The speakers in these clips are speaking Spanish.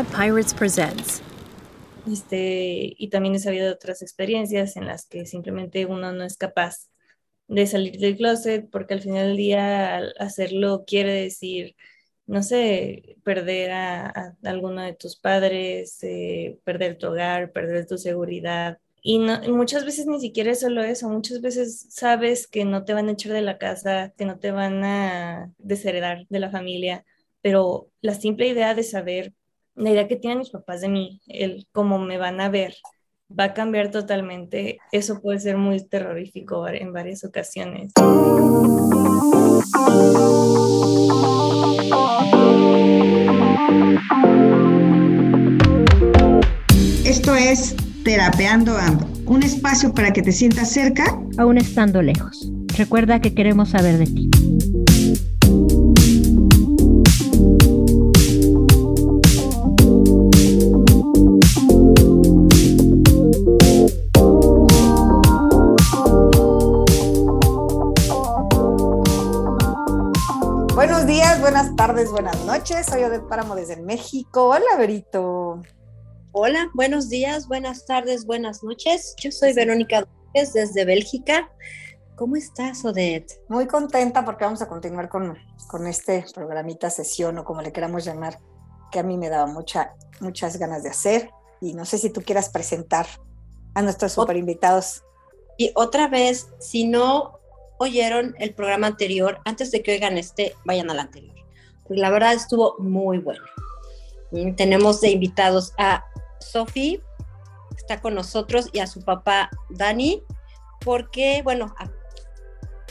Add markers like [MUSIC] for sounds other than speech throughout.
Pirates presents. Este, y también he sabido de otras experiencias en las que simplemente uno no es capaz de salir del closet porque al final del día hacerlo quiere decir, no sé, perder a, alguno de tus padres, eh, perder tu hogar, perder tu seguridad. Y, muchas veces ni siquiera es solo eso, muchas veces sabes que no te van a echar de la casa, que no te van a desheredar de la familia, pero la simple idea de saber, la idea que tienen mis papás de mí, el cómo me van a ver, va a cambiar totalmente. Eso puede ser muy terrorífico en varias ocasiones. Esto es Terapeando Ando, un espacio para que te sientas cerca, aún estando lejos. Recuerda que queremos saber de ti. Tardes, buenas noches. Soy Odette Páramo desde México. Hola, Berito. Hola, buenos días, buenas tardes, buenas noches. Yo soy Verónica Dómez desde Bélgica. ¿Cómo estás, Odette? Muy contenta porque vamos a continuar con, con este programita sesión o como le queramos llamar, que a mí me daba mucha, muchas ganas de hacer. Y no sé si tú quieras presentar a nuestros super invitados. Y otra vez, si no oyeron el programa anterior, antes de que oigan este, vayan al anterior la verdad estuvo muy bueno. Mm, tenemos de invitados a Sofi, está con nosotros, y a su papá Dani, porque, bueno,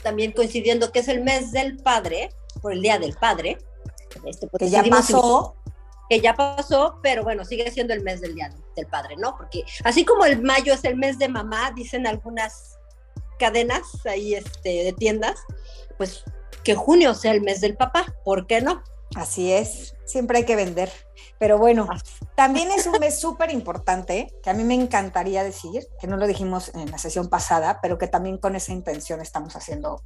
también coincidiendo que es el mes del padre, por el Día del Padre. Este, pues, que ya pasó. Que ya pasó, pero bueno, sigue siendo el mes del Día del Padre, ¿no? Porque así como el mayo es el mes de mamá, dicen algunas cadenas ahí este, de tiendas, pues que junio sea el mes del papá, ¿por qué no? Así es, siempre hay que vender. Pero bueno, también es un mes [LAUGHS] súper importante, que a mí me encantaría decir, que no lo dijimos en la sesión pasada, pero que también con esa intención estamos haciendo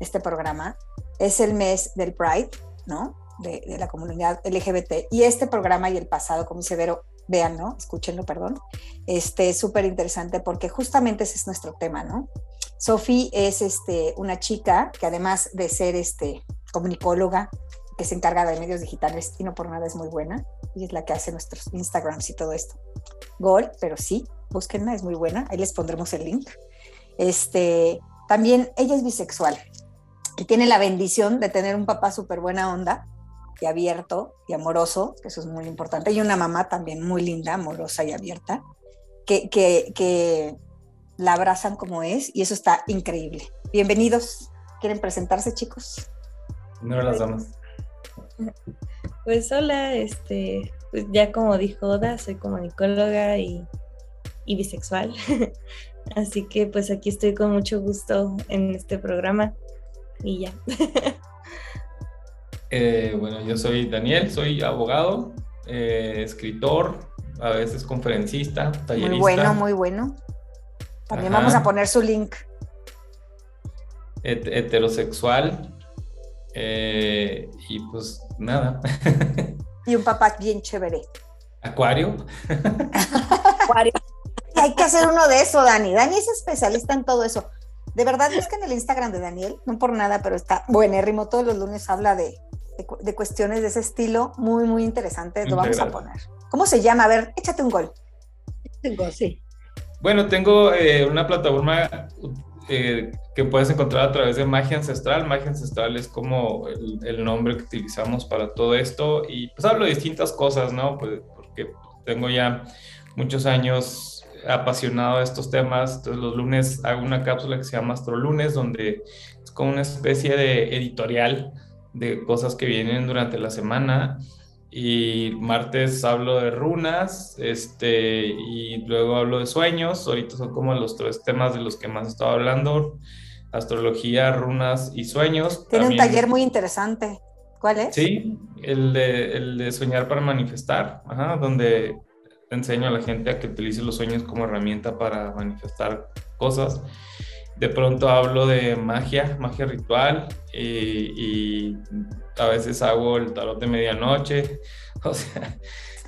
este programa. Es el mes del Pride, ¿no? De, la comunidad LGBT. Y este programa y el pasado, como dice Vero, véanlo, escúchenlo, perdón. Este es súper interesante porque justamente ese es nuestro tema, ¿no? Sophie es este, una chica que además de ser este, comunicóloga, que se encarga de medios digitales y no por nada es muy buena, y es la que hace nuestros Instagrams y todo esto. Gol, pero sí, búsquenla, es muy buena, ahí les pondremos el link. Este, también ella es bisexual y tiene la bendición de tener un papá súper buena onda y abierto y amoroso, que eso es muy importante, y una mamá también muy linda, amorosa y abierta, que, que, que la abrazan como es y eso está increíble. Bienvenidos. ¿Quieren presentarse, chicos? No las damas. Pues hola, este, pues ya como dijo Oda, soy comunicóloga y, y bisexual. [LAUGHS] Así que pues aquí estoy con mucho gusto en este programa y ya. [LAUGHS] Eh, bueno, yo soy Daniel, soy abogado, eh, escritor, a veces conferencista, tallerista. Muy bueno, muy bueno. También vamos a poner su link. heterosexual. Eh, y pues nada. y un papá bien chévere. Acuario. Acuario. Hay que hacer uno de eso, Dani. Dani es especialista en todo eso. De verdad, busquen el Instagram de Daniel, no por nada, pero está buenérrimo. Todos los lunes habla de, de, cuestiones de ese estilo, muy, muy interesante. Lo vamos a poner. ¿Cómo se llama? A ver, échate un gol. Un gol, sí. Bueno, tengo eh, una plataforma eh, que puedes encontrar a través de Magia Ancestral. Magia Ancestral es como el, nombre que utilizamos para todo esto y pues hablo de distintas cosas, ¿no? Pues, porque tengo ya muchos años apasionado de estos temas. Entonces los lunes hago una cápsula que se llama Astro Lunes, donde es como una especie de editorial de cosas que vienen durante la semana y martes hablo de runas, este, y luego hablo de sueños, ahorita son como los tres temas de los que más he estado hablando, astrología, runas y sueños. Tiene un taller muy interesante, ¿cuál es? Sí, el de, el de soñar para manifestar, ajá, donde enseño a la gente a que utilice los sueños como herramienta para manifestar cosas de pronto hablo de magia, magia ritual, y, a veces hago el tarot de medianoche. [LAUGHS] O sea,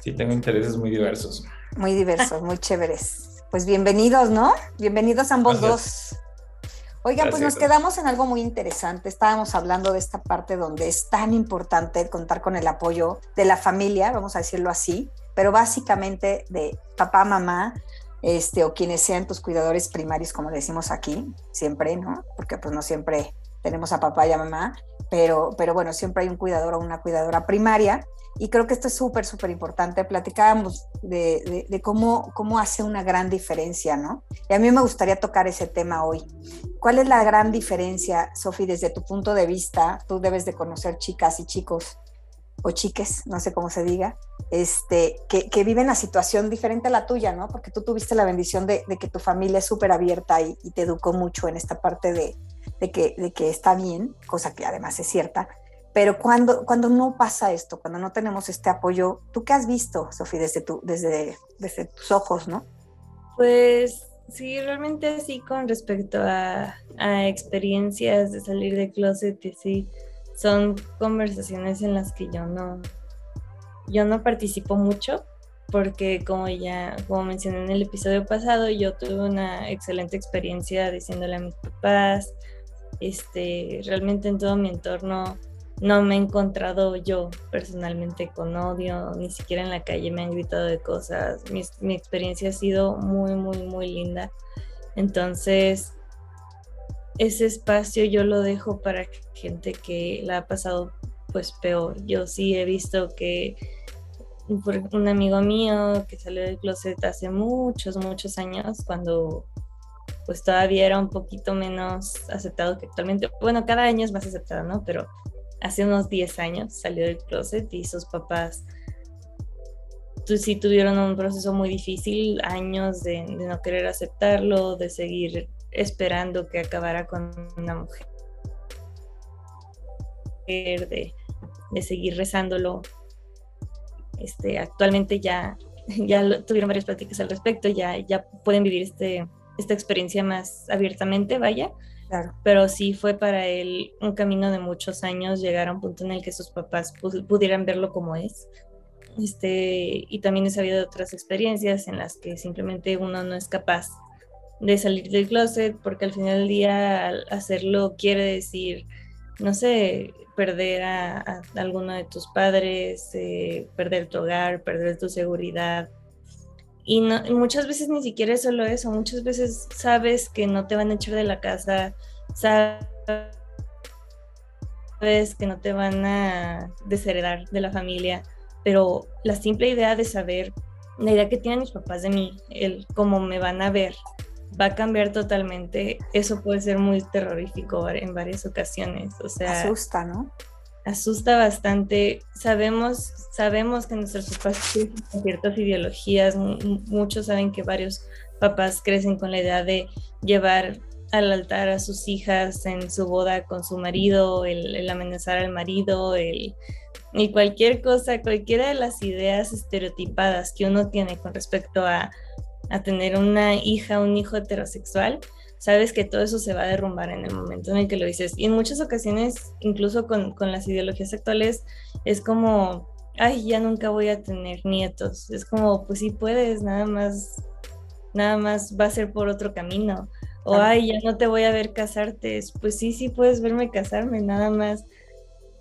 Sí, tengo intereses muy diversos. Muy diversos, muy chéveres. Pues bienvenidos, ¿no? Bienvenidos ambos dos. Oiga, pues nos quedamos en algo muy interesante. Estábamos hablando de esta parte donde es tan importante contar con el apoyo de la familia, vamos a decirlo así, pero básicamente de papá, mamá, este, o quienes sean tus cuidadores primarios, como decimos aquí, siempre, ¿no? Porque pues no siempre tenemos a papá y a mamá, pero, pero bueno, siempre hay un cuidador o una cuidadora primaria. Y creo que esto es súper, súper importante. Platicábamos de, de, cómo, cómo hace una gran diferencia, ¿no? Y a mí me gustaría tocar ese tema hoy. ¿Cuál es la gran diferencia, Sofi, desde tu punto de vista? Tú debes de conocer chicas y chicos o chiques, no sé cómo se diga, este, que, viven la situación diferente a la tuya, ¿no? Porque tú tuviste la bendición de, que tu familia es súper abierta y, te educó mucho en esta parte de, de que, de que está bien, cosa que además es cierta, pero cuando, cuando no pasa esto, cuando no tenemos este apoyo, ¿tú qué has visto, Sofía, desde tus ojos, no? Pues sí, realmente sí, con respecto a, a experiencias de salir de closet, sí, son conversaciones en las que yo no, yo no participo mucho, porque como ya, como mencioné en el episodio pasado, yo tuve una excelente experiencia diciéndole a mis papás, este, realmente en todo mi entorno no me he encontrado yo personalmente con odio, ni siquiera en la calle me han gritado de cosas, mi, mi experiencia ha sido muy, muy, muy linda. Entonces, ese espacio yo lo dejo para gente que la ha pasado pues peor. Yo sí he visto que un amigo mío que salió del closet hace muchos, muchos años, cuando pues todavía era un poquito menos aceptado que actualmente. Bueno, cada año es más aceptado, ¿no? Pero hace unos 10 años salió del closet y sus papás pues, sí tuvieron un proceso muy difícil, años de, no querer aceptarlo, de seguir esperando que acabara con una mujer, de, de seguir rezándolo este, actualmente ya, ya tuvieron varias prácticas al respecto, ya, ya pueden vivir este, esta experiencia más abiertamente, vaya. Pero sí fue para él un camino de muchos años llegar a un punto en el que sus papás pudieran verlo como es. Este, y también he sabido de otras experiencias en las que simplemente uno no es capaz de salir del closet porque al final del día hacerlo quiere decir, no sé, perder a, alguno de tus padres, eh, perder tu hogar, perder tu seguridad. Y, muchas veces ni siquiera es solo eso, muchas veces sabes que no te van a echar de la casa, sabes que no te van a desheredar de la familia, pero la simple idea de saber, la idea que tienen mis papás de mí, el cómo me van a ver, va a cambiar totalmente, eso puede ser muy terrorífico en varias ocasiones. O sea, asusta, ¿no? Asusta bastante. Sabemos, sabemos que nuestros papás tienen ciertas ideologías. Muchos saben que varios papás crecen con la idea de llevar al altar a sus hijas en su boda con su marido, el, el amenazar al marido, el, y cualquier cosa, cualquiera de las ideas estereotipadas que uno tiene con respecto a a tener una hija, un hijo heterosexual, sabes que todo eso se va a derrumbar en el momento en el que lo dices. Y en muchas ocasiones, incluso con, con las ideologías actuales, es como, ay, ya nunca voy a tener nietos. Es como, pues sí puedes, nada más, nada más va a ser por otro camino. O, ay, ya no te voy a ver casarte. Pues sí, sí puedes verme casarme, nada más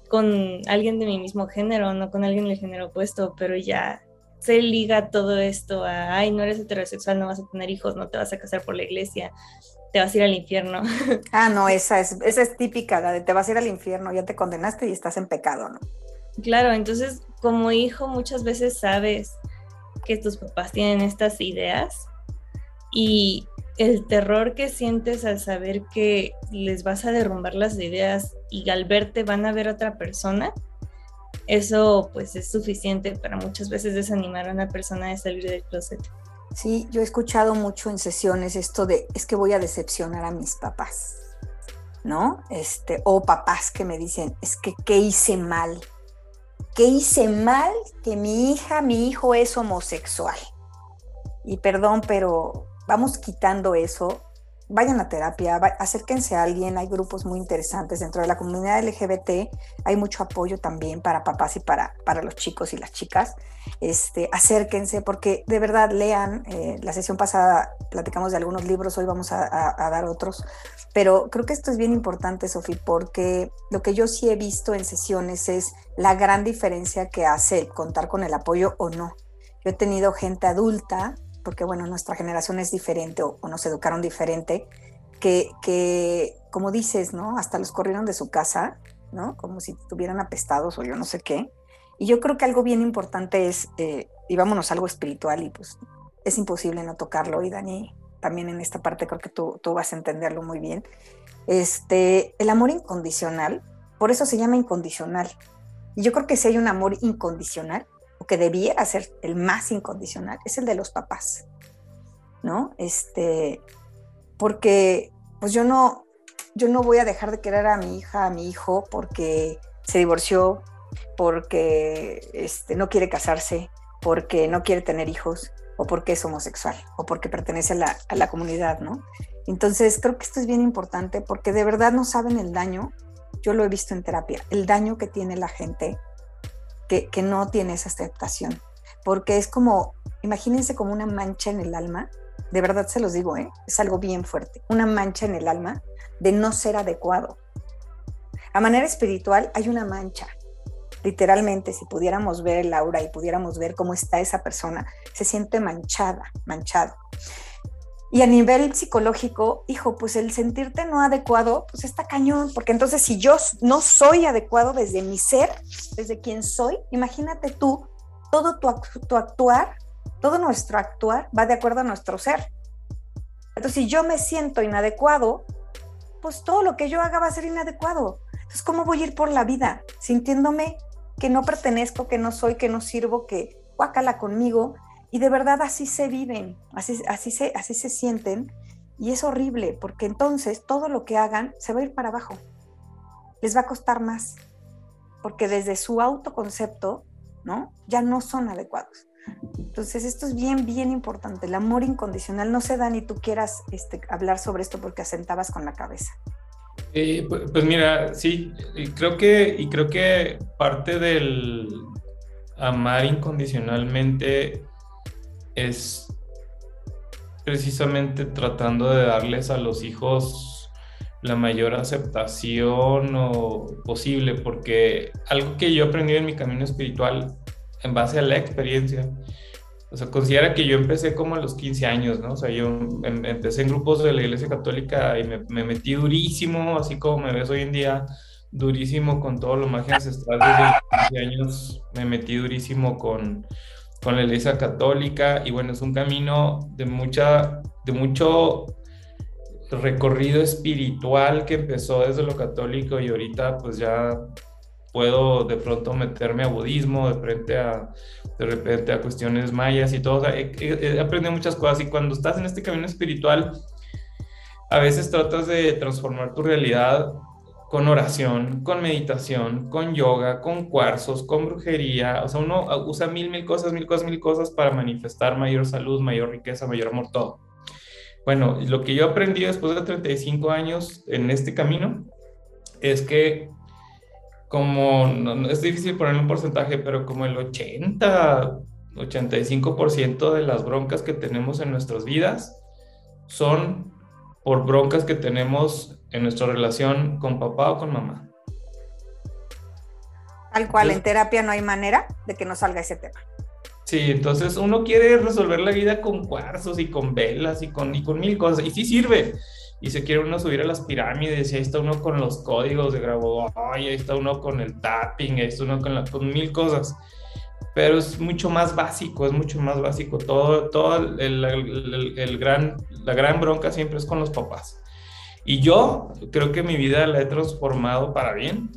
con alguien de mi mismo género, no con alguien del género opuesto, pero ya se liga todo esto a, ay, no eres heterosexual, no vas a tener hijos, no te vas a casar por la iglesia, te vas a ir al infierno. [LAUGHS] Ah, no, esa es, esa es típica, la de te vas a ir al infierno, ya te condenaste y estás en pecado, ¿no? Claro, entonces como hijo muchas veces sabes que tus papás tienen estas ideas y el terror que sientes al saber que les vas a derrumbar las ideas y al verte van a ver otra persona, eso pues es suficiente para muchas veces desanimar a una persona de salir del closet. Sí, yo he escuchado mucho en sesiones esto de es que voy a decepcionar a mis papás, ¿no? Este, o papás que me dicen, es que ¿qué hice mal? ¿Qué hice mal que mi hija, mi hijo es homosexual? Y perdón, pero vamos quitando eso vayan a terapia, acérquense a alguien, hay grupos muy interesantes dentro de la comunidad LGBT, hay mucho apoyo también para papás y para, para los chicos y las chicas. Este, acérquense porque de verdad lean, eh, la sesión pasada platicamos de algunos libros, hoy vamos a, dar otros, pero creo que esto es bien importante, Sofía, porque lo que yo sí he visto en sesiones es la gran diferencia que hace contar con el apoyo o no. Yo he tenido gente adulta porque bueno, nuestra generación es diferente o, nos educaron diferente, que, que, como dices, ¿no? Hasta los corrieron de su casa, ¿no? Como si estuvieran apestados o yo no sé qué. Y yo creo que algo bien importante es, eh, y vámonos algo espiritual, y pues es imposible no tocarlo, y Dani, también en esta parte creo que tú, tú vas a entenderlo muy bien. Este, el amor incondicional, por eso se llama incondicional. Y yo creo que si hay un amor incondicional, o que debiera ser el más incondicional, es el de los papás, ¿no? Este, porque pues yo no, yo no voy a dejar de querer a mi hija, a mi hijo, porque se divorció, porque este, no quiere casarse, porque no quiere tener hijos, o porque es homosexual, o porque pertenece a la, a la comunidad, ¿no? Entonces, creo que esto es bien importante porque de verdad no saben el daño, yo lo he visto en terapia, el daño que tiene la gente que, no tiene esa aceptación, porque es como, imagínense como una mancha en el alma, de verdad se los digo, ¿eh? es algo bien fuerte, una mancha en el alma de no ser adecuado. A manera espiritual hay una mancha, literalmente, si pudiéramos ver el aura y pudiéramos ver cómo está esa persona, se siente manchada, manchado. Y a nivel psicológico, hijo, pues el sentirte no adecuado, pues está cañón, porque entonces si yo no soy adecuado desde mi ser, desde quien soy, imagínate tú, todo tu, actuar, todo nuestro actuar va de acuerdo a nuestro ser. Entonces, si yo me siento inadecuado, pues todo lo que yo haga va a ser inadecuado. Entonces, ¿cómo voy a ir por la vida sintiéndome que no pertenezco, que no soy, que no sirvo, que guácala conmigo? Y de verdad así se viven, así, así, se, así se sienten. Y es horrible, porque entonces todo lo que hagan se va a ir para abajo. Les va a costar más, porque desde su autoconcepto, ¿no? Ya no son adecuados. Entonces, esto es bien, bien importante. El amor incondicional no se da ni tú quieras este, hablar sobre esto porque asentabas con la cabeza. Eh, pues, mira, sí, creo que, y creo que parte del amar incondicionalmente es precisamente tratando de darles a los hijos la mayor aceptación posible, porque algo que yo he aprendido en mi camino espiritual en base a la experiencia, o sea, considera que yo empecé como a los 15 años, ¿no? O sea, yo em, empecé en grupos de la Iglesia Católica y me, me metí durísimo, así como me ves hoy en día, durísimo con todo lo magia ancestral desde los 15 años, me metí durísimo con con la Iglesia Católica y bueno, es un camino de mucha, de mucho recorrido espiritual que empezó desde lo católico y ahorita pues ya puedo de pronto meterme a budismo, de frente a, de repente a cuestiones mayas y todo. he, aprendido muchas cosas y cuando estás en este camino espiritual, a veces tratas de transformar tu realidad con oración, con meditación, con yoga, con cuarzos, con brujería. O sea, uno usa mil, mil cosas, mil cosas, mil cosas para manifestar mayor salud, mayor riqueza, mayor amor, todo. Bueno, lo que yo aprendí después de 35 años en este camino es que como, es difícil ponerle un porcentaje, pero como el 80, 85% de las broncas que tenemos en nuestras vidas son por broncas que tenemos en nuestra relación con papá o con mamá. Tal cual, en terapia no hay manera de que no salga ese tema. Sí, entonces uno quiere resolver la vida con cuarzos y con velas y con, y con mil cosas, y sí sirve. Y se quiere uno subir a las pirámides, y ahí está uno con los códigos de grabo, ahí está uno con el tapping, ahí está uno con, la, con mil cosas. Pero es mucho más básico, es mucho más básico. Todo, todo el, gran, la gran bronca siempre es con los papás. Y yo creo que mi vida la he transformado para bien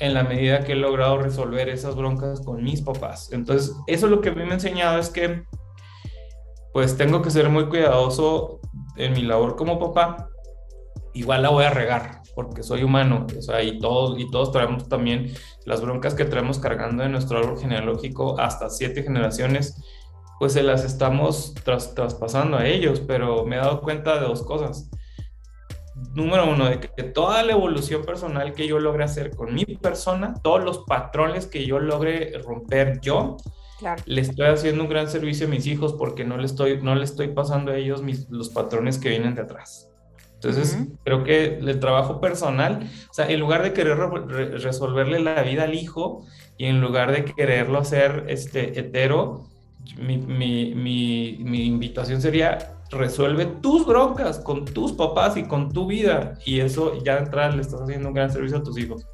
en la medida que he logrado resolver esas broncas con mis papás. Entonces, eso lo que a mí me ha enseñado es que pues tengo que ser muy cuidadoso en mi labor como papá. Igual la voy a regar porque soy humano, o sea, y todos, y todos traemos también las broncas que traemos cargando en nuestro árbol genealógico hasta siete generaciones pues se las estamos traspasando a ellos, pero me he dado cuenta de dos cosas. Número uno, de que toda la evolución personal que yo logre hacer con mi persona, todos los patrones que yo logre romper yo, le estoy haciendo un gran servicio a mis hijos porque no le estoy, no le estoy pasando a ellos mis, los patrones que vienen de atrás. Entonces, creo que el trabajo personal, o sea, en lugar de querer resolverle la vida al hijo y en lugar de quererlo hacer este, hetero, mi, mi, mi, mi invitación sería resuelve tus broncas con tus papás y con tu vida. Y eso ya de entrada le estás haciendo un gran servicio a tus hijos.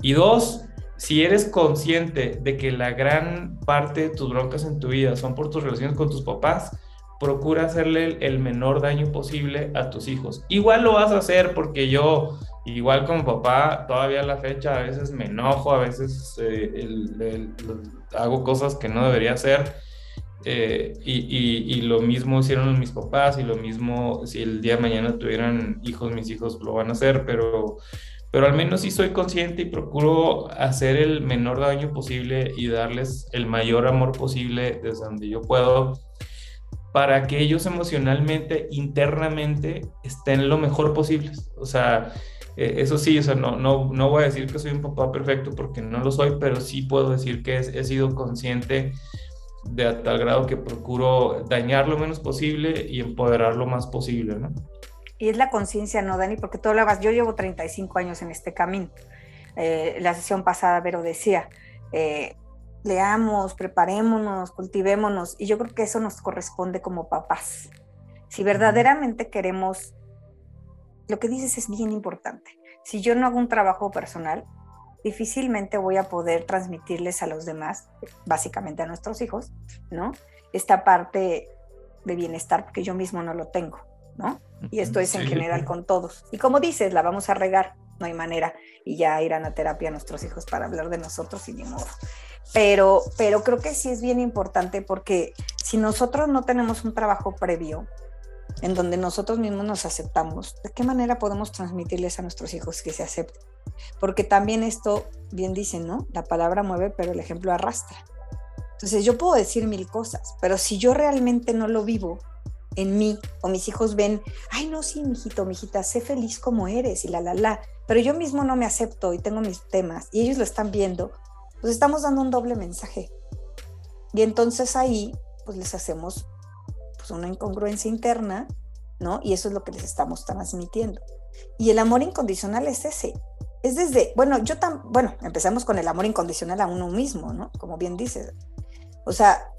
Y dos, si eres consciente de que la gran parte de tus broncas en tu vida son por tus relaciones con tus papás, procura hacerle el menor daño posible a tus hijos. Igual lo vas a hacer porque yo, igual como papá, todavía a la fecha a veces me enojo, a veces eh, hago cosas que no debería hacer. Eh, y, lo mismo hicieron mis papás y lo mismo si el día de mañana tuvieran hijos, mis hijos lo van a hacer, pero, pero al menos sí soy consciente y procuro hacer el menor daño posible y darles el mayor amor posible desde donde yo puedo para que ellos emocionalmente, internamente, estén lo mejor posible. O sea, eh, eso sí, o sea, no, no, no voy a decir que soy un papá perfecto porque no lo soy, pero sí puedo decir que he, sido consciente de tal grado que procuro dañar lo menos posible y empoderar lo más posible, ¿no? Y es la conciencia, ¿no, Dani? Porque tú hablabas, yo llevo 35 años en este camino. Eh, la sesión pasada, Vero decía, eh, leamos, preparémonos, cultivémonos. Y yo creo que eso nos corresponde como papás. Si verdaderamente queremos, lo que dices es bien importante. Si yo no hago un trabajo personal, difícilmente voy a poder transmitirles a los demás, básicamente a nuestros hijos, ¿no? Esta parte de bienestar, porque yo mismo no lo tengo, ¿no? Y esto es en general con todos. Y como dices, la vamos a regar, no hay manera, y ya irán a terapia nuestros hijos para hablar de nosotros y ni modo pero, pero creo que sí es bien importante porque si nosotros no tenemos un trabajo previo en donde nosotros mismos nos aceptamos, ¿de qué manera podemos transmitirles a nuestros hijos que se acepten? Porque también esto, bien dicen, ¿no? La palabra mueve, pero el ejemplo arrastra. Entonces yo puedo decir mil cosas, pero si yo realmente no lo vivo en mí, o mis hijos ven, ay, no, sí, mijito, mijita, sé feliz como eres y la, la, la, pero yo mismo no me acepto y tengo mis temas y ellos lo están viendo, pues estamos dando un doble mensaje. Y entonces ahí, pues les hacemos pues una incongruencia interna, ¿no? Y eso es lo que les estamos transmitiendo. Y el amor incondicional es ese. Es desde, bueno, yo tan, bueno, empezamos con el amor incondicional a uno mismo, ¿no? Como bien dices. O sea,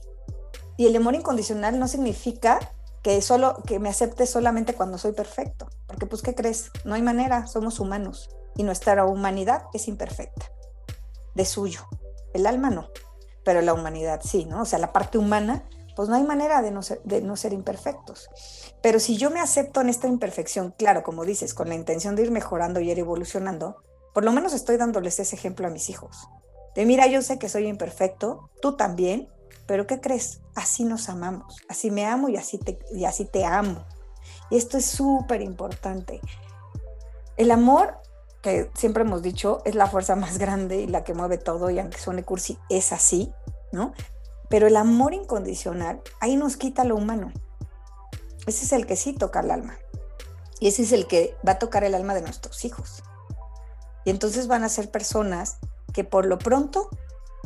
y el amor incondicional no significa que solo que me acepte solamente cuando soy perfecto, porque pues qué crees? No hay manera, somos humanos y nuestra humanidad es imperfecta de suyo. El alma no, pero la humanidad sí, ¿no? O sea, la parte humana, pues no hay manera de no ser, de no ser imperfectos. Pero si yo me acepto en esta imperfección, claro, como dices, con la intención de ir mejorando y ir evolucionando, por lo menos estoy dándoles ese ejemplo a mis hijos. De mira, yo sé que soy imperfecto, tú también, pero ¿qué crees? Así nos amamos, así me amo y así te, y así te amo. Y esto es súper importante. El amor que siempre hemos dicho es la fuerza más [LAUGHS] grande y la que mueve todo, y aunque suene cursi, es así, ¿no? Pero el amor incondicional, ahí nos quita lo humano. Ese es el que sí toca el alma. Y ese es el que va a tocar el alma de nuestros hijos. Y entonces van a ser personas que por lo pronto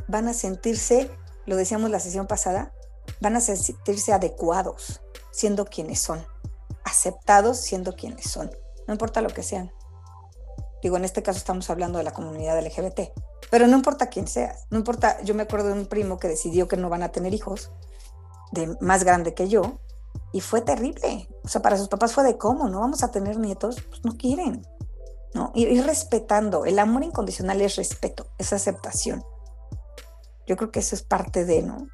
van a sentirse, lo decíamos la sesión pasada, van a sentirse adecuados siendo quienes son, aceptados siendo quienes son, no importa lo que sean. Digo, en este caso estamos hablando de la comunidad LGBT, pero no importa quién seas, no importa, yo me acuerdo de un primo que decidió que no van a tener hijos, de más grande que yo, y fue terrible. O sea, para sus papás fue de cómo, no vamos a tener nietos, pues no quieren. ¿no? Ir, respetando, el amor incondicional es respeto, es aceptación. Yo creo que eso es parte de, ¿no?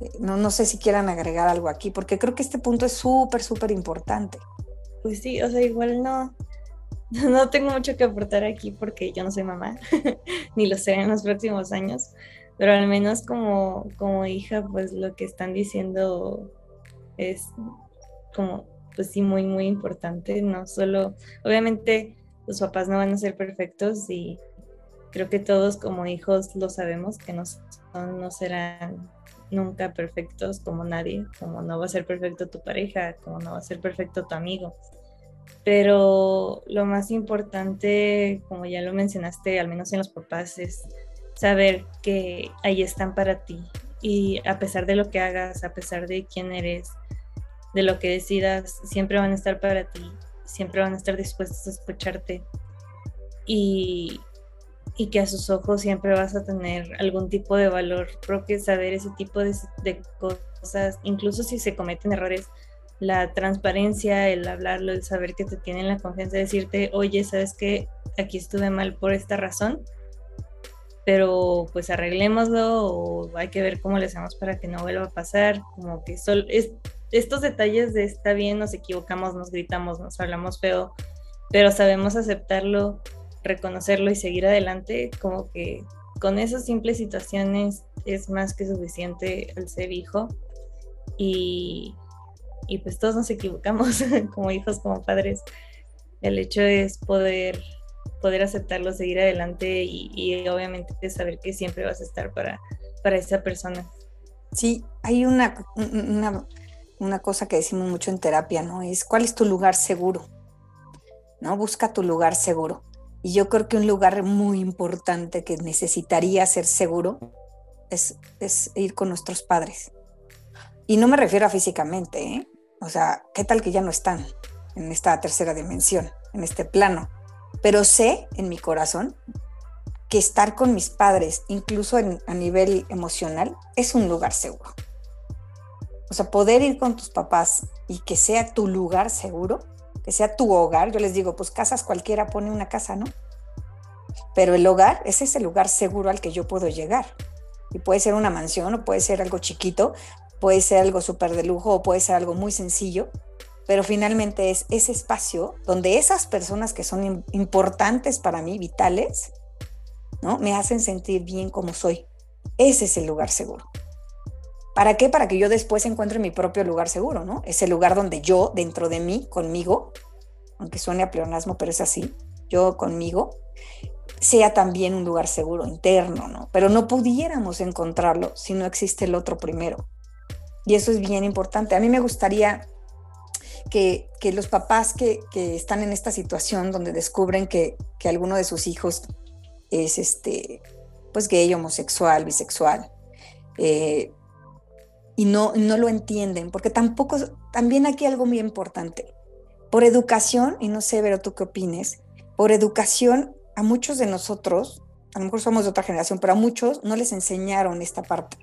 Eh, no, no sé si quieran agregar algo aquí, porque creo que este punto es súper, súper importante. Pues sí, o sea, igual no, [LAUGHS] no tengo mucho que aportar aquí porque yo no soy mamá, [LAUGHS] ni lo seré en los próximos años, pero al menos como, como hija, pues lo que están diciendo es como, pues sí, muy, muy importante, no solo, obviamente los papás no van a ser perfectos y creo que todos como hijos lo sabemos que no, no serán nunca perfectos como nadie, como no va a ser perfecto tu pareja, como no va a ser perfecto tu amigo. Pero lo más importante, como ya lo mencionaste, al menos en los papás, es saber que ahí están para ti. Y a pesar de lo que hagas, a pesar de quién eres, de lo que decidas, siempre van a estar para ti, siempre van a estar dispuestos a escucharte. Y, y que a sus ojos siempre vas a tener algún tipo de valor. Creo que saber ese tipo de, cosas, incluso si se cometen errores, la transparencia, el hablarlo, el saber que te tienen la confianza de decirte, oye, ¿sabes qué? Aquí estuve mal por esta razón, pero pues arreglémoslo o hay que ver cómo le hacemos para que no vuelva a pasar, como que sol, es, estos detalles de está bien, nos equivocamos, nos gritamos, nos hablamos feo, pero sabemos aceptarlo reconocerlo y seguir adelante, como que con esas simples situaciones es más que suficiente el ser hijo y, y pues todos nos equivocamos [LAUGHS] como hijos, como padres. El hecho es poder, poder aceptarlo, seguir adelante y, y obviamente saber que siempre vas a estar para, para esa persona. Sí, hay una, una, una cosa que decimos mucho en terapia, ¿no? Es cuál es tu lugar seguro, ¿no? Busca tu lugar seguro. Y yo creo que un lugar muy importante que necesitaría ser seguro es, es ir con nuestros padres. Y no me refiero a físicamente, ¿eh? O sea, ¿qué tal que ya no están en esta tercera dimensión, en este plano? Pero sé en mi corazón que estar con mis padres, incluso a nivel emocional, es un lugar seguro. O sea, poder ir con tus papás y que sea tu lugar seguro, que sea tu hogar. Yo les digo, pues casas cualquiera pone una casa, ¿no? Pero el hogar es ese lugar seguro al que yo puedo llegar. Y puede ser una mansión o puede ser algo chiquito, puede ser algo súper de lujo o puede ser algo muy sencillo, pero finalmente es ese espacio donde esas personas que son importantes para mí, vitales, ¿no? Me hacen sentir bien como soy. Ese es el lugar seguro. ¿Para qué? Para que yo después encuentre mi propio lugar seguro, ¿no? Ese lugar donde yo, dentro de mí, conmigo, aunque suene a pleonasmo, pero es así, yo conmigo, sea también un lugar seguro interno, ¿no? Pero no pudiéramos encontrarlo si no existe el otro primero. Y eso es bien importante. A mí me gustaría que, los papás que, están en esta situación donde descubren que, que alguno de sus hijos es este, pues gay, homosexual, bisexual, eh, y no, no lo entienden, porque tampoco, también aquí algo muy importante. Por educación, y no sé, pero tú qué opines, por educación a muchos de nosotros, a lo mejor somos de otra generación, pero a muchos no les enseñaron esta parte.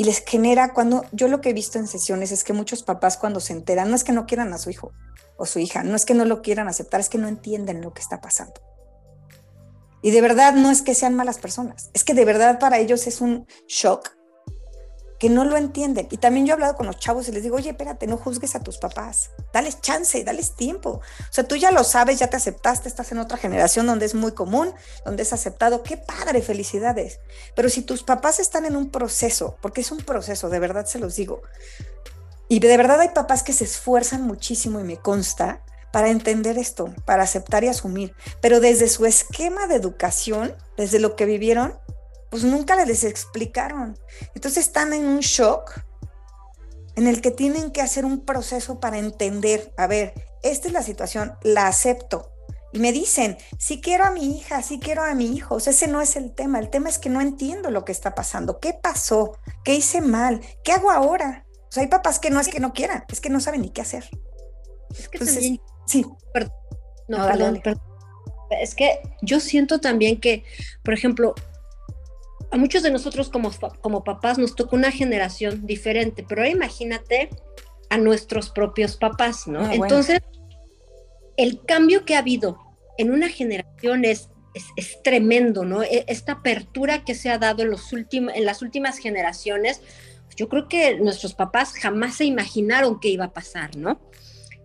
Y les genera cuando, yo lo que he visto en sesiones es que muchos papás cuando se enteran, no es que no quieran a su hijo o su hija, no es que no lo quieran aceptar, es que no entienden lo que está pasando. Y de verdad no es que sean malas personas, es que de verdad para ellos es un shock que no lo entienden. Y también yo he hablado con los chavos y les digo, oye, espérate, no juzgues a tus papás, dales chance, dales tiempo. O sea, tú ya lo sabes, ya te aceptaste, estás en otra generación donde es muy común, donde es aceptado. Qué padre, felicidades. Pero si tus papás están en un proceso, porque es un proceso, de verdad se los digo, y de verdad hay papás que se esfuerzan muchísimo y me consta para entender esto, para aceptar y asumir, pero desde su esquema de educación, desde lo que vivieron, pues nunca les explicaron. Entonces están en un shock en el que tienen que hacer un proceso para entender, a ver, esta es la situación, la acepto. Y me dicen, sí quiero a mi hija, sí quiero a mi hijo. O sea, ese no es el tema. El tema es que no entiendo lo que está pasando. ¿Qué pasó? ¿Qué hice mal? ¿Qué hago ahora? O sea, hay papás que no es que no quieran, es que no saben ni qué hacer. Es que también, sí. Perdón, no, perdón, perdón. Es que yo siento también que, por ejemplo, a muchos de nosotros como, como papás nos tocó una generación diferente, pero imagínate a nuestros propios papás, ¿no? Ah, Entonces, el cambio que ha habido en una generación es, es, tremendo, ¿no? E, esta apertura que se ha dado en, los en las últimas generaciones, yo creo que nuestros papás jamás se imaginaron que iba a pasar, ¿no?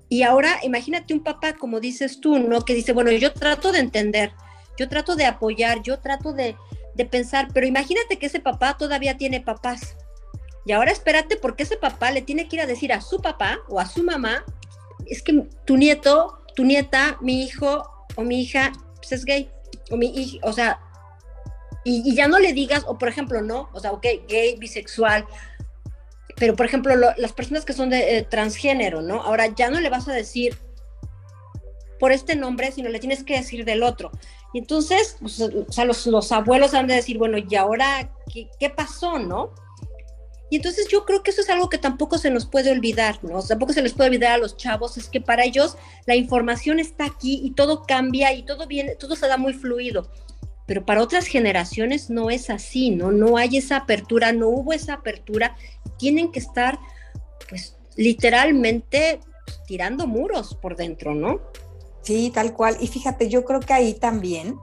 Y ahora imagínate un papá, como dices tú, ¿no? Que dice, bueno, yo trato de entender, yo trato de apoyar, yo trato de, de pensar, pero imagínate que ese papá todavía tiene papás. Y ahora espérate porque ese papá le tiene que ir a decir a su papá o a su mamá, es que tu nieto, tu nieta, mi hijo o mi hija pues es gay. O mi hija, o sea, y, ya no le digas, o por ejemplo, no, o sea, ok, gay, bisexual, pero por ejemplo, las personas que son de eh, transgénero, ¿no? Ahora ya no le vas a decir por este nombre, sino le tienes que decir del otro. Y entonces, pues, o sea, los, los, abuelos han de decir, bueno, ¿y ahora qué, qué pasó, no? Y entonces yo creo que eso es algo que tampoco se nos puede olvidar, ¿no? Tampoco se les puede olvidar a los chavos, es que para ellos la información está aquí y todo cambia y todo viene, todo se da muy fluido. Pero para otras generaciones no es así, ¿no? No hay esa apertura, no hubo esa apertura. Tienen que estar, pues, literalmente pues, tirando muros por dentro, ¿no? Sí, tal cual. Y fíjate, yo creo que ahí también,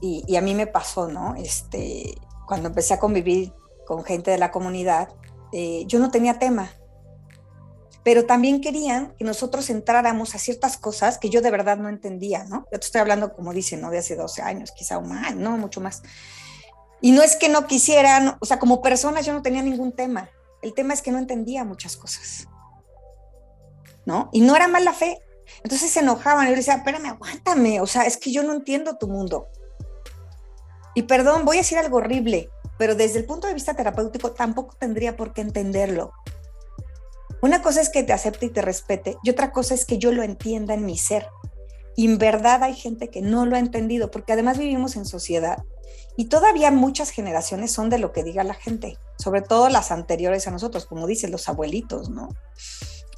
y, a mí me pasó, ¿no? Este, cuando empecé a convivir con gente de la comunidad, eh, yo no tenía tema. Pero también querían que nosotros entráramos a ciertas cosas que yo de verdad no entendía, ¿no? Yo te estoy hablando, como dicen, ¿no? De hace 12 años, quizá un más, no, mucho más. Y no es que no quisieran, o sea, como personas yo no tenía ningún tema. El tema es que no entendía muchas cosas. ¿No? Y no era mala fe. Entonces se enojaban y yo decía, espérame, aguántame, o sea, es que yo no entiendo tu mundo. Y perdón, voy a decir algo horrible, pero desde el punto de vista terapéutico tampoco tendría por qué entenderlo. Una cosa es que te acepte y te respete y otra cosa es que yo lo entienda en mi ser. Y en verdad hay gente que no lo ha entendido porque además vivimos en sociedad y todavía muchas generaciones son de lo que diga la gente, sobre todo las anteriores a nosotros, como dicen los abuelitos, ¿no?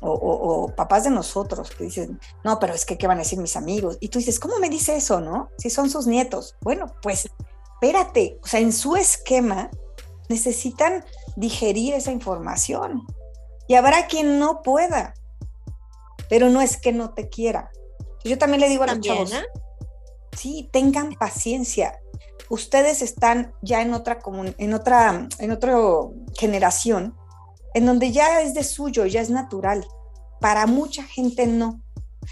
O, o, papás de nosotros que dicen, no, pero es que, ¿qué van a decir mis amigos? Y tú dices, ¿cómo me dice eso, no? Si son sus nietos. Bueno, pues espérate, o sea, en su esquema necesitan digerir esa información. Y habrá quien no pueda, pero no es que no te quiera. Yo también le digo a los chavos, ¿eh? sí, tengan paciencia. Ustedes están ya en otra, en otra, en otra generación, en donde ya es de suyo, ya es natural. Para mucha gente no.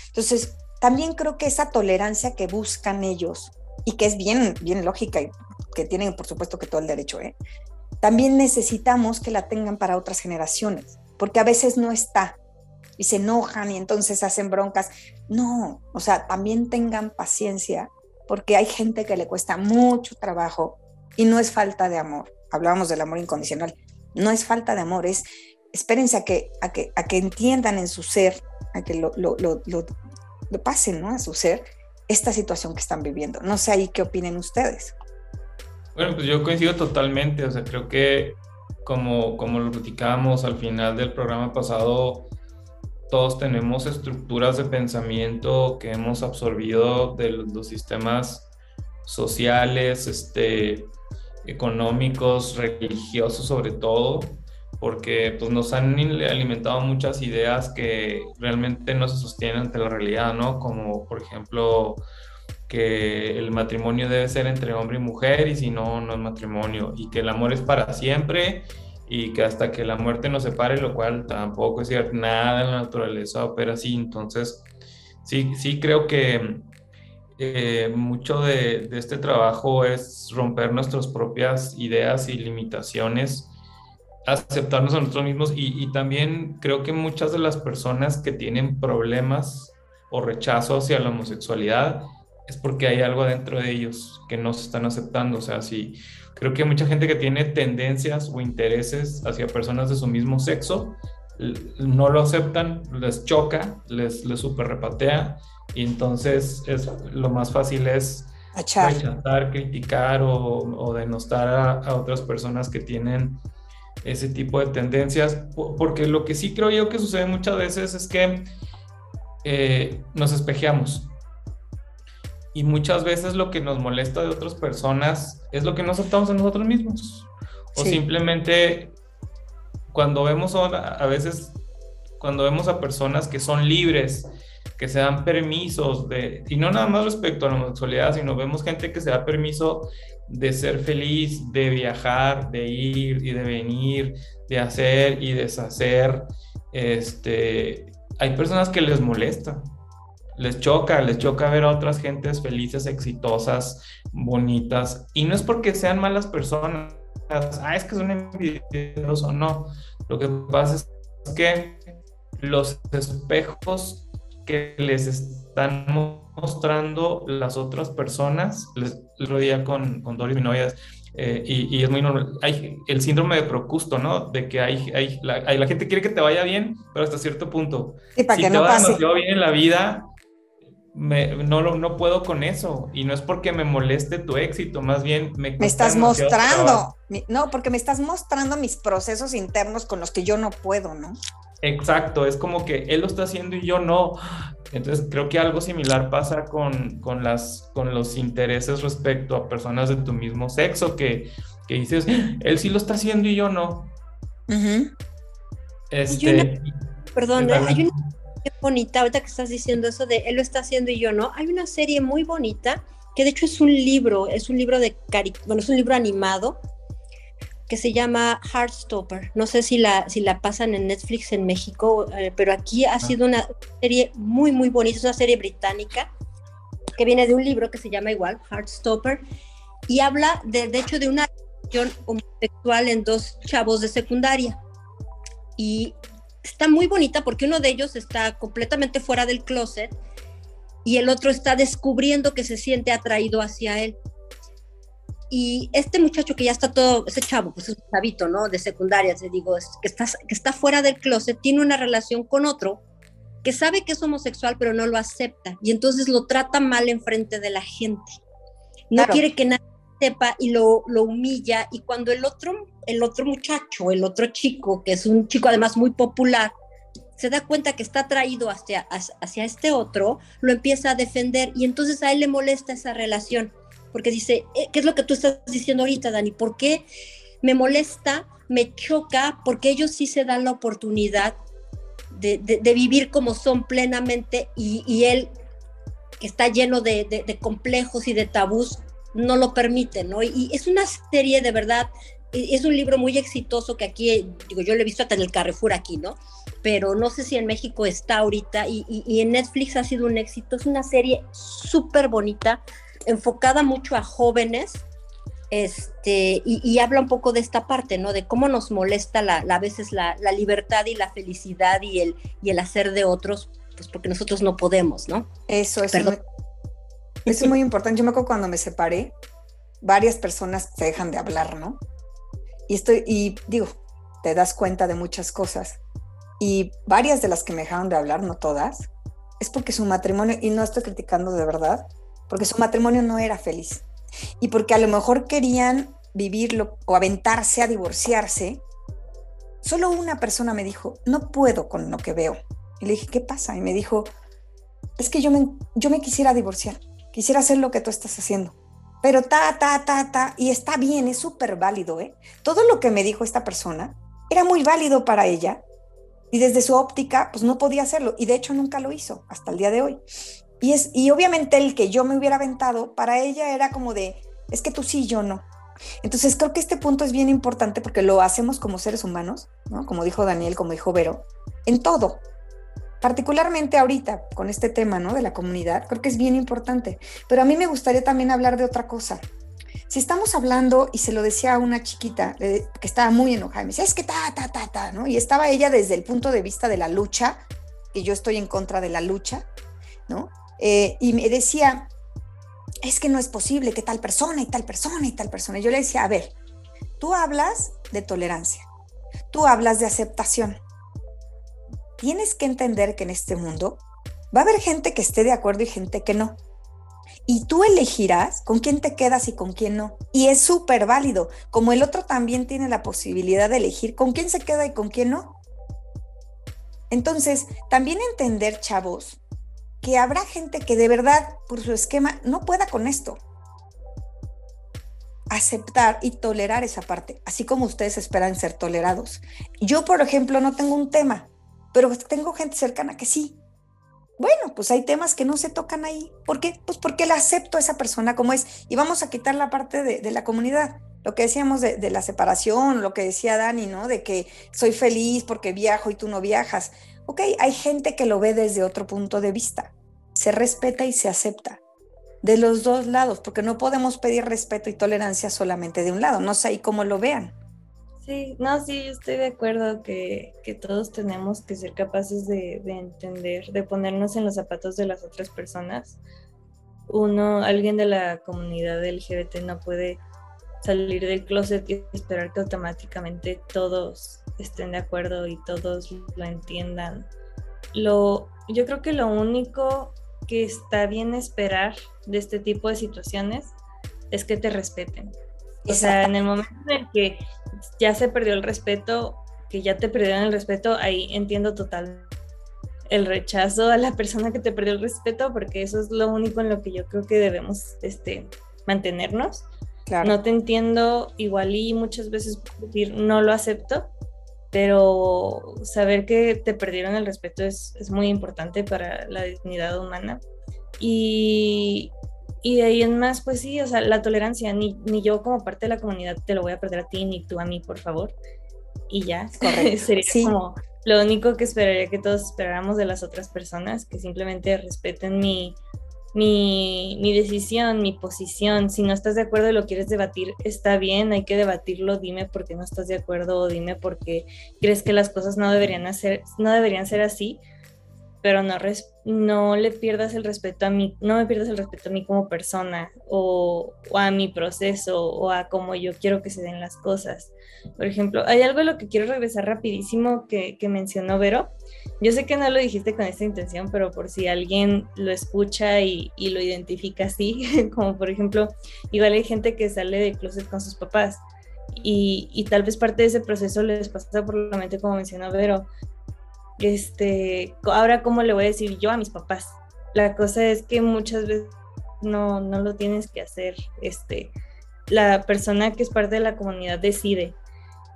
Entonces, también creo que esa tolerancia que buscan ellos y que es bien, bien lógica y que tienen por supuesto que todo el derecho, ¿eh? también necesitamos que la tengan para otras generaciones, porque a veces no está y se enojan y entonces hacen broncas. No, o sea, también tengan paciencia, porque hay gente que le cuesta mucho trabajo y no es falta de amor. Hablábamos del amor incondicional. No es falta de amor, es espérense a que, a que, entiendan en su ser, a que lo, pasen ¿no? a su ser esta situación que están viviendo. No sé ahí qué opinen ustedes. Bueno, pues yo coincido totalmente, o sea, creo que como, como lo platicábamos al final del programa pasado, todos tenemos estructuras de pensamiento que hemos absorbido de los, sistemas sociales, este, económicos, religiosos sobre todo, porque pues, nos han alimentado muchas ideas que realmente no se sostienen ante la realidad, ¿no? Como por ejemplo que el matrimonio debe ser entre hombre y mujer y si no, no es matrimonio y que el amor es para siempre y que hasta que la muerte nos separe, lo cual tampoco es cierto, nada en la naturaleza opera así, entonces sí, sí creo que eh, mucho de, de, este trabajo es romper nuestras propias ideas y limitaciones aceptarnos a nosotros mismos y, también creo que muchas de las personas que tienen problemas o rechazo hacia la homosexualidad es porque hay algo dentro de ellos que no se están aceptando. O sea, sí, creo que mucha gente que tiene tendencias o intereses hacia personas de su mismo sexo no lo aceptan, les choca, les, les super repatea y entonces es, lo más fácil es rechazar, criticar o, o denostar a, a otras personas que tienen ese tipo de tendencias, porque lo que sí creo yo que sucede muchas veces es que eh, nos espejeamos. Y muchas veces lo que nos molesta de otras personas es lo que no aceptamos en nosotros mismos. O simplemente cuando vemos a, a veces, cuando vemos a personas que son libres, que se dan permisos de, y no nada más respecto a la homosexualidad, sino vemos gente que se da permiso de ser feliz, de viajar, de ir y de venir, de hacer y deshacer. Este, hay personas que les molesta, les choca, les choca ver a otras gentes felices, exitosas, bonitas, y no es porque sean malas personas, ah, es que son envidiosos, no. Lo que pasa es que los espejos que les están mostrando las otras personas, el otro día con, con Doris, mi novia, Eh, y, es muy normal. Hay el síndrome de Procusto, ¿no? De que hay, hay, la, la gente quiere que te vaya bien, pero hasta cierto punto. Sí, para si que te no va pase. demasiado bien en la vida, me, no, lo- no puedo con eso. Y no es porque me moleste tu éxito, más bien me Me estás trabajo. mostrando, no, porque me estás mostrando mis procesos internos con los que yo no puedo, ¿no? Exacto, es como que él lo está haciendo y yo no. Entonces creo que algo similar pasa con, con, las, con los intereses respecto a personas de tu mismo sexo, que, que dices, él sí lo está haciendo y yo no. Ujú. Este, Perdón, Dale. hay una serie bonita, ahorita que estás diciendo eso de él lo está haciendo y yo no, hay una serie muy bonita que de hecho es un libro, es un libro de cari bueno, es un libro animado que se llama Heartstopper. No sé si la, si la pasan en Netflix en México, eh, pero aquí ha sido una serie muy, muy bonita, es una serie británica que viene de un libro que se llama igual, Heartstopper, y habla de, de hecho de una relación homosexual en dos chavos de secundaria. Y está muy bonita porque uno de ellos está completamente fuera del closet y el otro está descubriendo que se siente atraído hacia él. Y este muchacho que ya está todo, ese chavo, pues es un chavito, ¿no? De secundaria, te digo, es- que está, que está fuera del closet, tiene una relación con otro que sabe que es homosexual, pero no lo acepta. Y entonces lo trata mal en frente de la gente. No Claro. quiere que nadie sepa y lo, lo humilla. Y cuando el otro, el otro muchacho, el otro chico, que es un chico además muy popular, se da cuenta que está atraído hacia, hacia, hacia este otro, lo empieza a defender y entonces a él le molesta esa relación, porque dice, eh, ¿qué es lo que tú estás diciendo ahorita, Dani? ¿Por qué me molesta, me choca? Porque ellos sí se dan la oportunidad de, de- de vivir como son plenamente y, y él, que está lleno de, de- complejos y de tabús, no lo permite, ¿no? Y, y es una serie de verdad, es un libro muy exitoso que aquí, digo, yo lo he visto hasta en el Carrefour aquí, ¿no? Pero no sé si en México está ahorita y, y- y en Netflix ha sido un éxito. Es una serie súper bonita, enfocada mucho a jóvenes, este, y, y habla un poco de esta parte, ¿no? De cómo nos molesta la, la- a veces la, la libertad y la felicidad y el, y el hacer de otros, pues porque nosotros no podemos, ¿no? Eso, eso, Perdón. me- eso es muy importante. Yo me acuerdo cuando me separé, varias personas te dejan de hablar, ¿no? Y estoy, y digo, te das cuenta de muchas cosas. Y varias de las que me dejaron de hablar, no todas, es porque su matrimonio, y no estoy criticando de verdad, porque su matrimonio no era feliz. Y porque a lo mejor querían vivirlo o aventarse a divorciarse. Solo una persona me dijo, no puedo con lo que veo. Y le dije, ¿qué pasa? Y me dijo, es que yo me, yo me quisiera divorciar, quisiera hacer lo que tú estás haciendo. Pero ta, ta, ta, ta, y está bien, es súper válido, ¿eh? Todo lo que me dijo esta persona era muy válido para ella y desde su óptica, pues no podía hacerlo y de hecho nunca lo hizo hasta el día de hoy. Y, es, y obviamente el que yo me hubiera aventado, para ella era como de, es que tú sí, yo no. Entonces creo que este punto es bien importante porque lo hacemos como seres humanos, ¿no? Como dijo Daniel, como dijo Vero, en todo, particularmente ahorita con este tema, ¿no? De la comunidad, creo que es bien importante. Pero a mí me gustaría también hablar de otra cosa. Si estamos hablando, y se lo decía a una chiquita eh, que estaba muy enojada, me decía, es que ta, ta, ta, ta, ¿no? Y estaba ella desde el punto de vista de la lucha, que yo estoy en contra de la lucha, ¿no? Eh, y me decía, es que no es posible que tal persona y tal persona y tal persona. Yo le decía, a ver, tú hablas de tolerancia, tú hablas de aceptación, tienes que entender que en este mundo va a haber gente que esté de acuerdo y gente que no. Y tú elegirás con quién te quedas y con quién no. Y es súper válido, como el otro también tiene la posibilidad de elegir con quién se queda y con quién no. Entonces, también entender, chavos, que habrá gente que de verdad, por su esquema, no pueda con esto. Aceptar y tolerar esa parte, así como ustedes esperan ser tolerados. Yo, por ejemplo, no tengo un tema, pero tengo gente cercana que sí. Bueno, pues hay temas que no se tocan ahí. ¿Por qué? Pues porque la acepto a esa persona como es y vamos a quitar la parte de, la comunidad. Lo que decíamos de, de, la separación, lo que decía Dani, ¿no? De que soy feliz porque viajo y tú no viajas. Ok, hay gente que lo ve desde otro punto de vista. Se respeta y se acepta de los dos lados, porque no podemos pedir respeto y tolerancia solamente de un lado. No sé ahí cómo lo vean. Sí, no, sí, yo estoy de acuerdo que, que todos tenemos que ser capaces de, de, entender, de ponernos en los zapatos de las otras personas. Uno, alguien de la comunidad LGBT no puede salir del closet y esperar que automáticamente todos estén de acuerdo y todos lo entiendan. Lo, yo creo que lo único que está bien esperar de este tipo de situaciones es que te respeten. O sea, en el momento en el que ya se perdió el respeto, que ya te perdieron el respeto, ahí entiendo total el rechazo a la persona que te perdió el respeto, porque eso es lo único en lo que yo creo que debemos este, mantenernos. No te entiendo igual y muchas veces decir no lo acepto, pero saber que te perdieron el respeto es, es muy importante para la dignidad humana. Y, y de ahí en más, pues sí, o sea, la tolerancia, ni, ni yo como parte de la comunidad te lo voy a perder a ti, ni tú a mí, por favor. Y ya, [LAUGHS] sería como lo único que esperaría que todos esperáramos de las otras personas, que simplemente respeten mi, mi, mi, decisión, mi posición. Si no estás de acuerdo y lo quieres debatir, está bien, hay que debatirlo, dime por qué no estás de acuerdo o dime por qué crees que las cosas no deberían, hacer, no deberían ser así pero no, no le pierdas el respeto a mí, no me pierdas el respeto a mí como persona o, a mi proceso o a cómo yo quiero que se den las cosas. Por ejemplo, hay algo a lo que quiero regresar rapidísimo que, mencionó Vero. Yo sé que no lo dijiste con esta intención, pero por si alguien lo escucha y, lo identifica así, [LAUGHS] como por ejemplo, igual hay gente que sale de closet con sus papás. Y, y, tal vez parte de ese proceso les pasa por la mente, como mencionó Vero, este, ahora cómo le voy a decir yo a mis papás. La cosa es que muchas veces no, no lo tienes que hacer. Este, la persona que es parte de la comunidad decide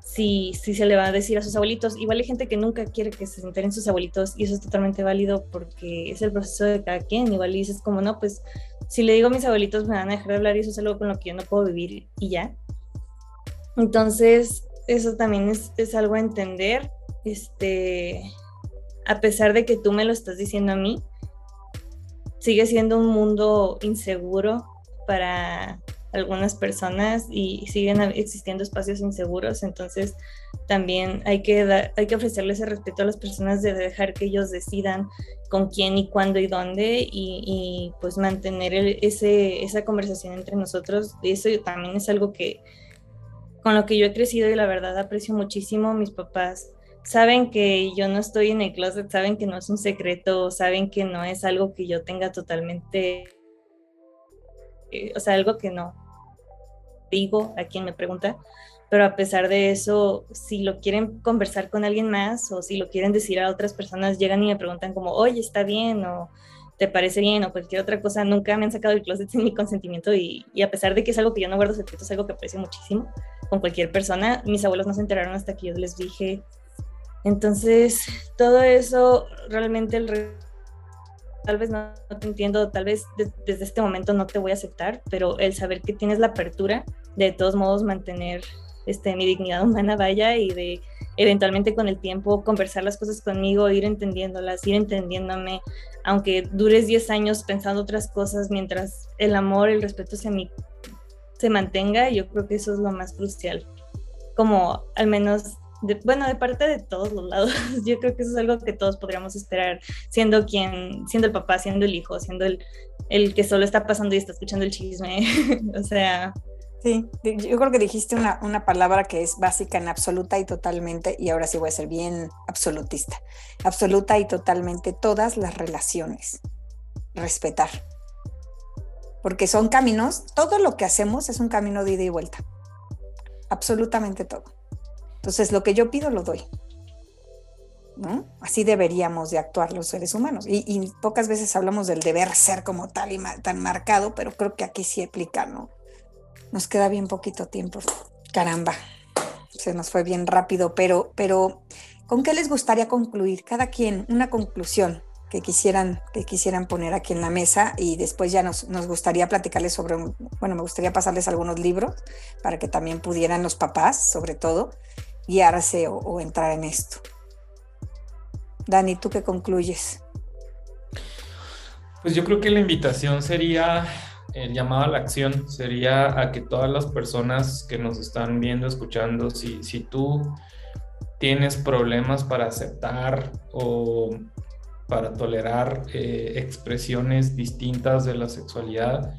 si, si se le va a decir a sus abuelitos. Igual hay gente que nunca quiere que se enteren sus abuelitos y eso es totalmente válido porque es el proceso de cada quien. Igual dices como, no, pues si le digo a mis abuelitos me van a dejar de hablar y eso es algo con lo que yo no puedo vivir y ya. Entonces, eso también es, es algo a entender. Este, a pesar de que tú me lo estás diciendo a mí, sigue siendo un mundo inseguro para algunas personas y siguen existiendo espacios inseguros, entonces también hay que, hay que ofrecerles el respeto a las personas de dejar que ellos decidan con quién y cuándo y dónde y, pues mantener ese, esa conversación entre nosotros. Eso también es algo que con lo que yo he crecido y la verdad aprecio muchísimo. Mis papás saben que yo no estoy en el closet, saben que no es un secreto, saben que no es algo que yo tenga totalmente, eh, o sea, algo que no digo a quien me pregunta, pero a pesar de eso, si lo quieren conversar con alguien más o si lo quieren decir a otras personas, llegan y me preguntan como, oye, está bien o te parece bien o cualquier otra cosa, nunca me han sacado del closet sin mi consentimiento y, y a pesar de que es algo que yo no guardo secretos, es algo que aprecio muchísimo con cualquier persona, mis abuelos no se enteraron hasta que yo les dije entonces, todo eso realmente el tal vez no, te entiendo, tal vez desde este momento no te voy a aceptar, pero el saber que tienes la apertura de, todos modos mantener este, mi dignidad humana vaya y de eventualmente con el tiempo conversar las cosas conmigo, ir entendiéndolas, ir entendiéndome, aunque dures 10 años pensando otras cosas, mientras el amor, el respeto hacia mí se mantenga, yo creo que eso es lo más crucial. Como al menos bueno, de parte de todos los lados, [LAUGHS] yo creo que eso es algo que todos podríamos esperar, siendo quien, siendo el papá, siendo el hijo, siendo el, el que solo está pasando y está escuchando el chisme, [LAUGHS] o sea... Sí, yo creo que dijiste una, una, palabra que es básica en absoluta y totalmente, y ahora sí voy a ser bien absolutista, absoluta y totalmente todas las relaciones, respetar, porque son caminos, todo lo que hacemos es un camino de ida y vuelta, absolutamente todo. Entonces, lo que yo pido lo doy. ¿no? Así deberíamos de actuar los seres humanos. Y, pocas veces hablamos del deber ser como tal y tan marcado, pero creo que aquí sí aplica, ¿no? Nos queda bien poquito tiempo. Caramba, se nos fue bien rápido, pero, pero ¿con qué les gustaría concluir? Cada quien, una conclusión que quisieran, que quisieran poner aquí en la mesa y después ya nos, nos gustaría platicarles sobre, bueno, me gustaría pasarles algunos libros para que también pudieran los papás, sobre todo, guiarse o, entrar en esto. Dani, ¿tú qué concluyes? Pues yo creo que la invitación sería, el llamado a la acción, sería a que todas las personas que nos están viendo, escuchando, si, si tú tienes problemas para aceptar o para tolerar eh, expresiones distintas de la sexualidad,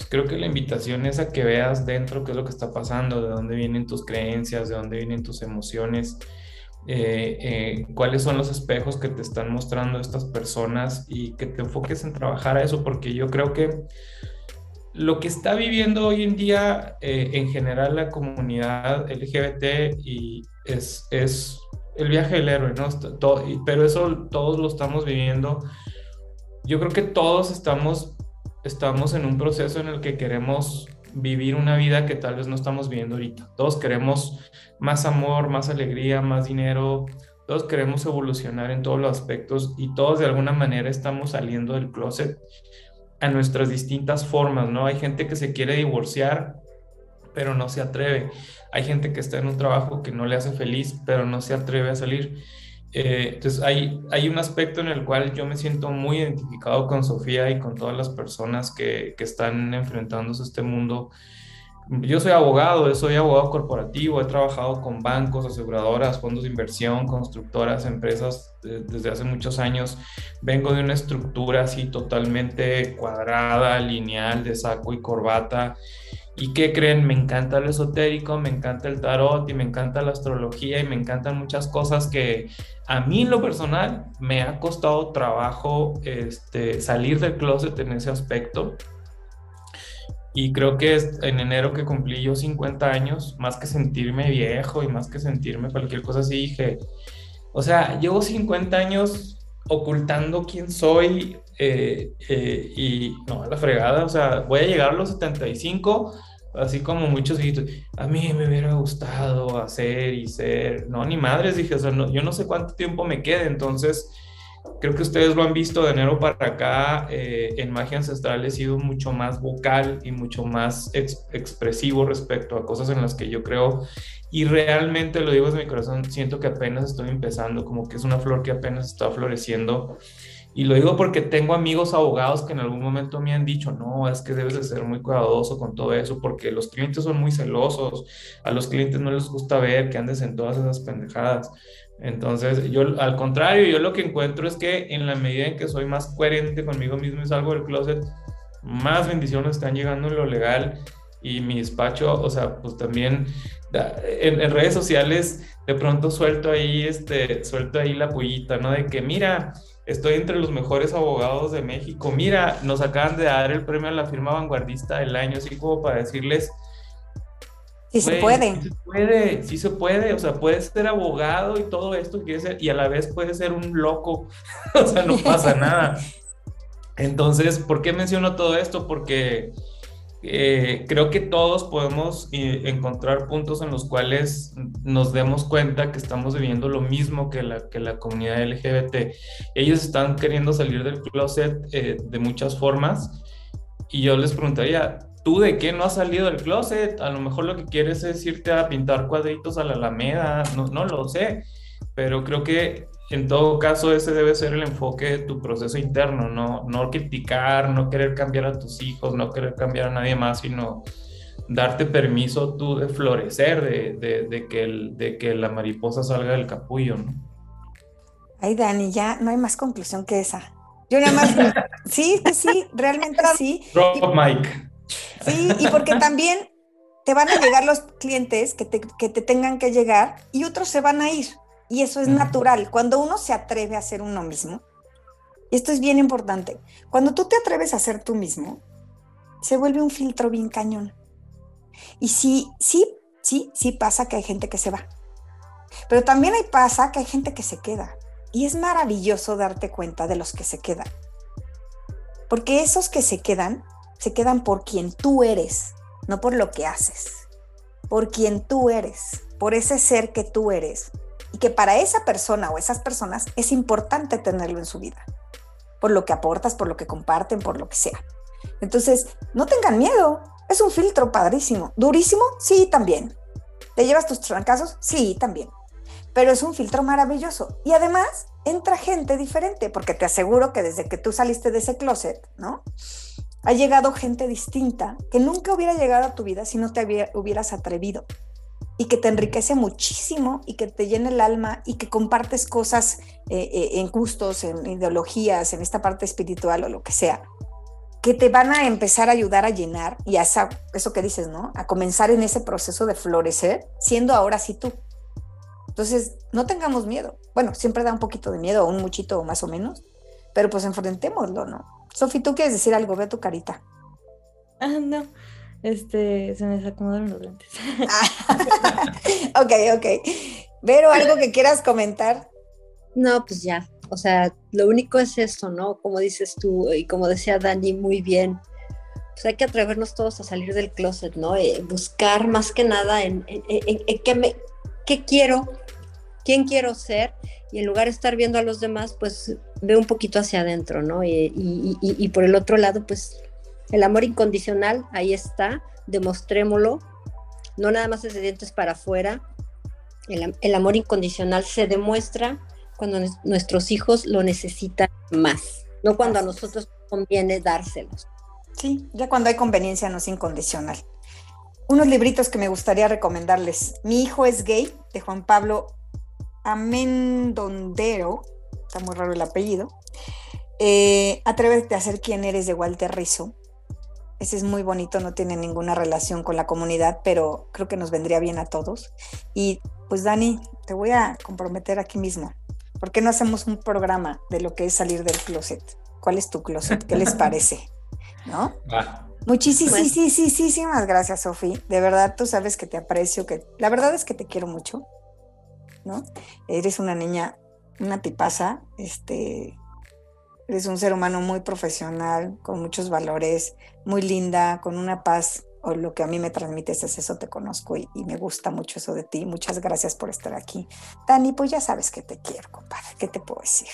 pues creo que la invitación es a que veas dentro qué es lo que está pasando, de dónde vienen tus creencias, de dónde vienen tus emociones, eh, eh, cuáles son los espejos que te están mostrando estas personas y que te enfoques en trabajar a eso, porque yo creo que lo que está viviendo hoy en día eh, en general la comunidad LGBT y es, es el viaje del héroe, ¿no? Todo, pero eso todos lo estamos viviendo. Yo creo que todos estamos, estamos en un proceso en el que queremos vivir una vida que tal vez no estamos viviendo ahorita. Todos queremos más amor, más alegría, más dinero. Todos queremos evolucionar en todos los aspectos y todos de alguna manera estamos saliendo del closet a nuestras distintas formas, ¿no? Hay gente que se quiere divorciar, pero no se atreve. Hay gente que está en un trabajo que no le hace feliz, pero no se atreve a salir. Eh, entonces hay, hay un aspecto en el cual yo me siento muy identificado con Sofía y con todas las personas que, que están enfrentándose a este mundo. Yo soy abogado, soy abogado corporativo, he trabajado con bancos, aseguradoras, fondos de inversión, constructoras, empresas desde hace muchos años. Vengo de una estructura así totalmente cuadrada, lineal, de saco y corbata. ¿Y qué creen? Me encanta el esotérico, me encanta el tarot y me encanta la astrología y me encantan muchas cosas que a mí en lo personal me ha costado trabajo este, salir del closet en ese aspecto. Y creo que en enero que cumplí yo 50 años, más que sentirme viejo y más que sentirme cualquier cosa así, dije, o sea, llevo 50 años ocultando quién soy eh, eh, y no, a la fregada, o sea, voy a llegar a los 75, así como muchos a mí me hubiera gustado hacer y ser, no, ni madres, dije, o sea, no, yo no sé cuánto tiempo me quede, entonces creo que ustedes lo han visto de enero para acá, eh, en Magia Ancestral he sido mucho más vocal y mucho más expresivo respecto a cosas en las que yo creo y realmente lo digo desde mi corazón, siento que apenas estoy empezando, como que es una flor que apenas está floreciendo. Y lo digo porque tengo amigos abogados que en algún momento me han dicho, no, es que debes de ser muy cuidadoso con todo eso, porque los clientes son muy celosos, a los clientes no les gusta ver que andes en todas esas pendejadas. Entonces, yo al contrario, yo lo que encuentro es que en la medida en que soy más coherente conmigo mismo y salgo del closet, más bendiciones están llegando en lo legal y mi despacho, o sea, pues también en, redes sociales de pronto suelto ahí, este, suelto ahí la pullita, ¿no? De que mira, estoy entre los mejores abogados de México, mira, nos acaban de dar el premio a la firma vanguardista del año, así como para decirles... Sí se puede. Sí se puede, sí se puede, o sea, puedes ser abogado y todo esto, y a la vez puedes ser un loco, [LAUGHS] o sea, no pasa nada. [LAUGHS] Entonces, ¿por qué menciono todo esto? Porque eh, creo que todos podemos eh, encontrar puntos en los cuales nos demos cuenta que estamos viviendo lo mismo que la, que la comunidad LGBT. Ellos están queriendo salir del closet eh, de muchas formas y yo les preguntaría, ¿tú de qué no has salido del closet? A lo mejor lo que quieres es irte a pintar cuadritos a la Alameda, no, no lo sé, pero creo que en todo caso, ese debe ser el enfoque de tu proceso interno, no, no criticar, no querer cambiar a tus hijos, no querer cambiar a nadie más, sino darte permiso tú de florecer, de, de, que, el, de que la mariposa salga del capullo, ¿no? Ay, Dani, ya no hay más conclusión que esa. Yo nada más, [LAUGHS] sí, sí, realmente sí. Drop Mike. Sí, y porque también te van a llegar los clientes que te, que te tengan que llegar y otros se van a ir. Y eso es natural. Cuando uno se atreve a ser uno mismo, y esto es bien importante, cuando tú te atreves a ser tú mismo, se vuelve un filtro bien cañón. Y sí, sí, sí, sí pasa que hay gente que se va. Pero también hay pasa que hay gente que se queda. Y es maravilloso darte cuenta de los que se quedan. Porque esos que se quedan, se quedan por quien tú eres, no por lo que haces. Por quien tú eres, por ese ser que tú eres, y que para esa persona o esas personas es importante tenerlo en su vida, por lo que aportas, por lo que comparten, por lo que sea. Entonces, no tengan miedo, es un filtro padrísimo. ¿Durísimo? Sí, también. ¿Te llevas tus trancazos? Sí, también. Pero es un filtro maravilloso. Y además, entra gente diferente, porque te aseguro que desde que tú saliste de ese closet, ¿no? Ha llegado gente distinta que nunca hubiera llegado a tu vida si no te hubieras atrevido y que te enriquece muchísimo y que te llena el alma y que compartes cosas eh, eh, en gustos, en ideologías, en esta parte espiritual o lo que sea. que te van a empezar a ayudar a llenar y a eso que dices, ¿no? A comenzar en ese proceso de florecer, siendo ahora sí tú. Entonces, no tengamos miedo. Bueno, siempre da un poquito de miedo, un muchito más o menos, pero pues enfrentémoslo, ¿no? Sofi, ¿tú quieres decir algo? Ve tu carita. Ah, no. Este, se me acomodaron los lentes. [LAUGHS] ok, ok. Vero, ¿algo que quieras comentar? No, pues ya. O sea, lo único es esto, ¿no? Como dices tú y como decía Dani muy bien, pues hay que atrevernos todos a salir del closet, ¿no? Eh, buscar más que nada en, qué, me, qué quiero, quién quiero ser y en lugar de estar viendo a los demás, pues ve un poquito hacia adentro, ¿no? Y, y, por el otro lado, pues el amor incondicional, ahí está, demostrémoslo, no nada más desde dientes para afuera, el, el amor incondicional se demuestra cuando nuestros hijos lo necesitan más, no cuando a nosotros conviene dárselos. Sí, ya cuando hay conveniencia no es incondicional. Unos libritos que me gustaría recomendarles. Mi hijo es gay, de Juan Pablo Amendondero, está muy raro el apellido. Eh, Atrévete a ser quien eres de Walter Rizzo. Ese es muy bonito, no tiene ninguna relación con la comunidad, pero creo que nos vendría bien a todos. Y pues Dani, te voy a comprometer aquí mismo. ¿Por qué no hacemos un programa de lo que es salir del closet? ¿Cuál es tu closet? ¿Qué les parece? ¿No? Muchísimas, sí, sí, sí, más gracias, Sofi. De verdad, tú sabes que te aprecio, que la verdad es que te quiero mucho, ¿no? Eres una niña, una tipaza, este, eres un ser humano muy profesional, con muchos valores, muy linda, con una paz o lo que a mí me transmites es eso, te conozco y, me gusta mucho eso de ti. Muchas gracias por estar aquí. Dani, pues ya sabes que te quiero, compadre. ¿Qué te puedo decir?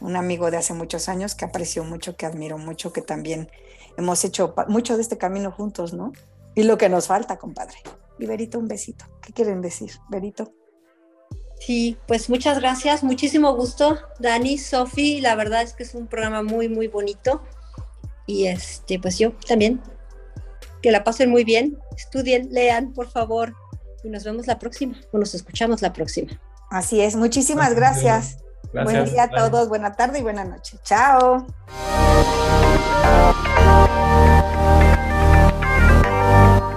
Un amigo de hace muchos años que aprecio mucho, que admiro mucho, que también hemos hecho mucho de este camino juntos, ¿no? Y lo que nos falta, compadre. Y Berito, un besito. ¿Qué quieren decir, Berito? Sí, pues muchas gracias, muchísimo gusto, Dani, Sofi. La verdad es que es un programa muy, muy bonito. Y este, pues yo también que la pasen muy bien, estudien, lean, por favor, y nos vemos la próxima, o nos escuchamos la próxima. Así es, muchísimas gracias. Buen día a todos, buena tarde y buena noche. Chao.